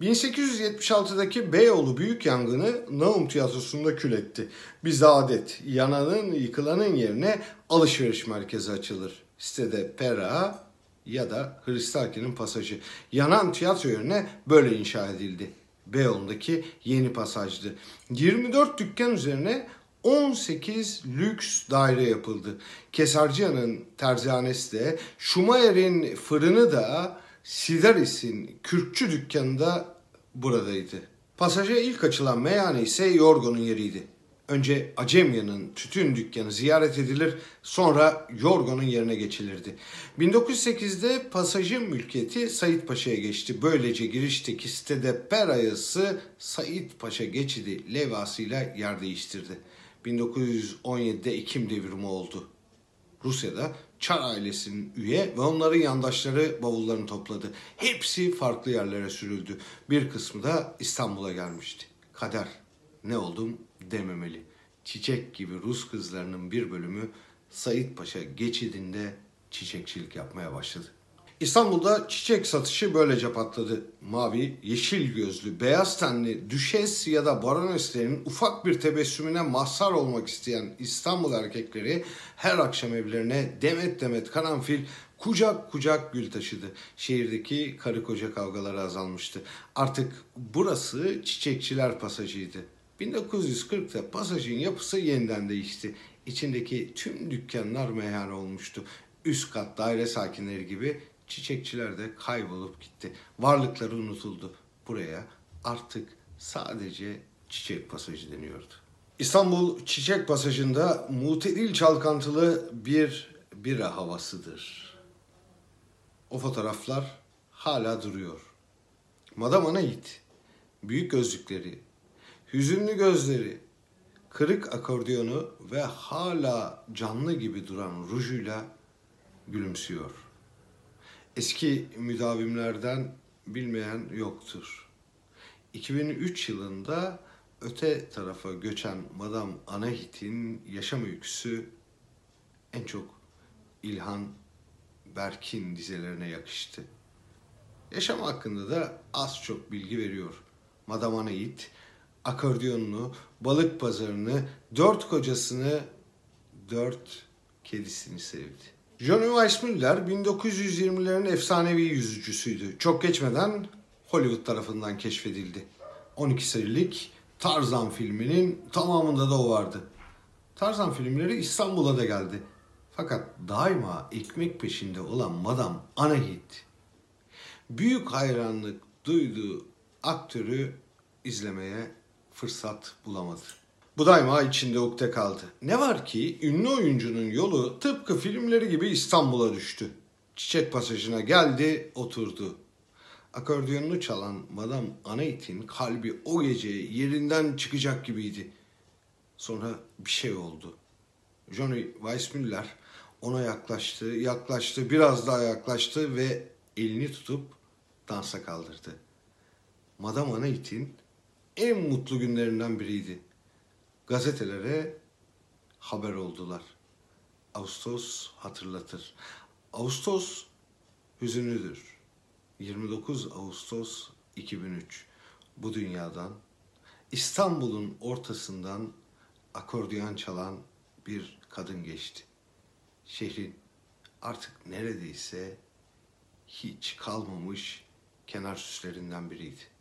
1876'daki Beyoğlu Büyük Yangını Naum Tiyatrosu'nda kül etti. Bizde adet yananın yıkılanın yerine alışveriş merkezi açılır. Sitede Pera ya da Hristaki'nin pasajı. Yanan tiyatro yerine böyle inşa edildi. Beyoğlu'ndaki yeni pasajdı. 24 dükkan üzerine 18 lüks daire yapıldı. Kesarcıyan'ın terzihanesi de, Schumacher'in fırını da, Sidaris'in kürkçü dükkanı da buradaydı. Pasaja ilk açılan meyhane ise Yorgo'nun yeriydi. Önce Acemya'nın tütün dükkanı ziyaret edilir, sonra Yorgo'nun yerine geçilirdi. 1908'de pasajın mülkiyeti Sait Paşa'ya geçti. Böylece girişteki sitede Perayası Sait Paşa geçidi levhasıyla yer değiştirdi. 1917'de Ekim devrimi oldu. Rusya'da Çar ailesinin üye ve onların yandaşları bavullarını topladı. Hepsi farklı yerlere sürüldü. Bir kısmı da İstanbul'a gelmişti. Kader ne oldum dememeli. Çiçek gibi Rus kızlarının bir bölümü Sait Paşa geçidinde çiçekçilik yapmaya başladı. İstanbul'da çiçek satışı böylece patladı. Mavi, yeşil gözlü, beyaz tenli, düşes ya da baroneslerin ufak bir tebessümüne mazhar olmak isteyen İstanbul erkekleri her akşam evlerine demet demet karanfil, kucak kucak gül taşıdı. Şehirdeki karı koca kavgaları azalmıştı. Artık burası çiçekçiler pasajıydı. 1940'ta pasajın yapısı yeniden değişti. İçindeki tüm dükkanlar meyhane olmuştu. Üst kat daire sakinleri gibi çiçekçiler de kaybolup gitti. Varlıkları unutuldu. Buraya artık sadece çiçek pasajı deniyordu. İstanbul Çiçek Pasajı'nda mutedil çalkantılı bir bira havasıdır. O fotoğraflar hala duruyor. Madame Anait, büyük gözlükleri, hüzünlü gözleri, kırık akordiyonu ve hala canlı gibi duran rujuyla gülümsüyor. Eski müdavimlerden bilmeyen yoktur. 2003 yılında öte tarafa göçen Madame Anahit'in yaşam öyküsü en çok İlhan Berk'in dizelerine yakıştı. Yaşam hakkında da az çok bilgi veriyor. Madame Anahit, akordiyonunu, balık pazarını, dört kocasını, dört kedisini sevdi. Johnny Weissmuller 1920'lerin efsanevi yüzücüsüydü. Çok geçmeden Hollywood tarafından keşfedildi. 12 serilik Tarzan filminin tamamında da o vardı. Tarzan filmleri İstanbul'a da geldi. Fakat daima ekmek peşinde olan Madame Anahit büyük hayranlık duyduğu aktörü izlemeye fırsat bulamadı. Bu daima içinde ukde kaldı. Ne var ki ünlü oyuncunun yolu tıpkı filmleri gibi İstanbul'a düştü. Çiçek pasajına geldi, oturdu. Akordiyonunu çalan Madame Anait'in kalbi o gece yerinden çıkacak gibiydi. Sonra bir şey oldu. Johnny Weissmuller ona yaklaştı, yaklaştı, biraz daha yaklaştı ve elini tutup dansa kaldırdı. Madame Anait'in en mutlu günlerinden biriydi gazetelere haber oldular. Ağustos hatırlatır. Ağustos hüzünlüdür. 29 Ağustos 2003 bu dünyadan İstanbul'un ortasından akordeon çalan bir kadın geçti. Şehrin artık neredeyse hiç kalmamış kenar süslerinden biriydi.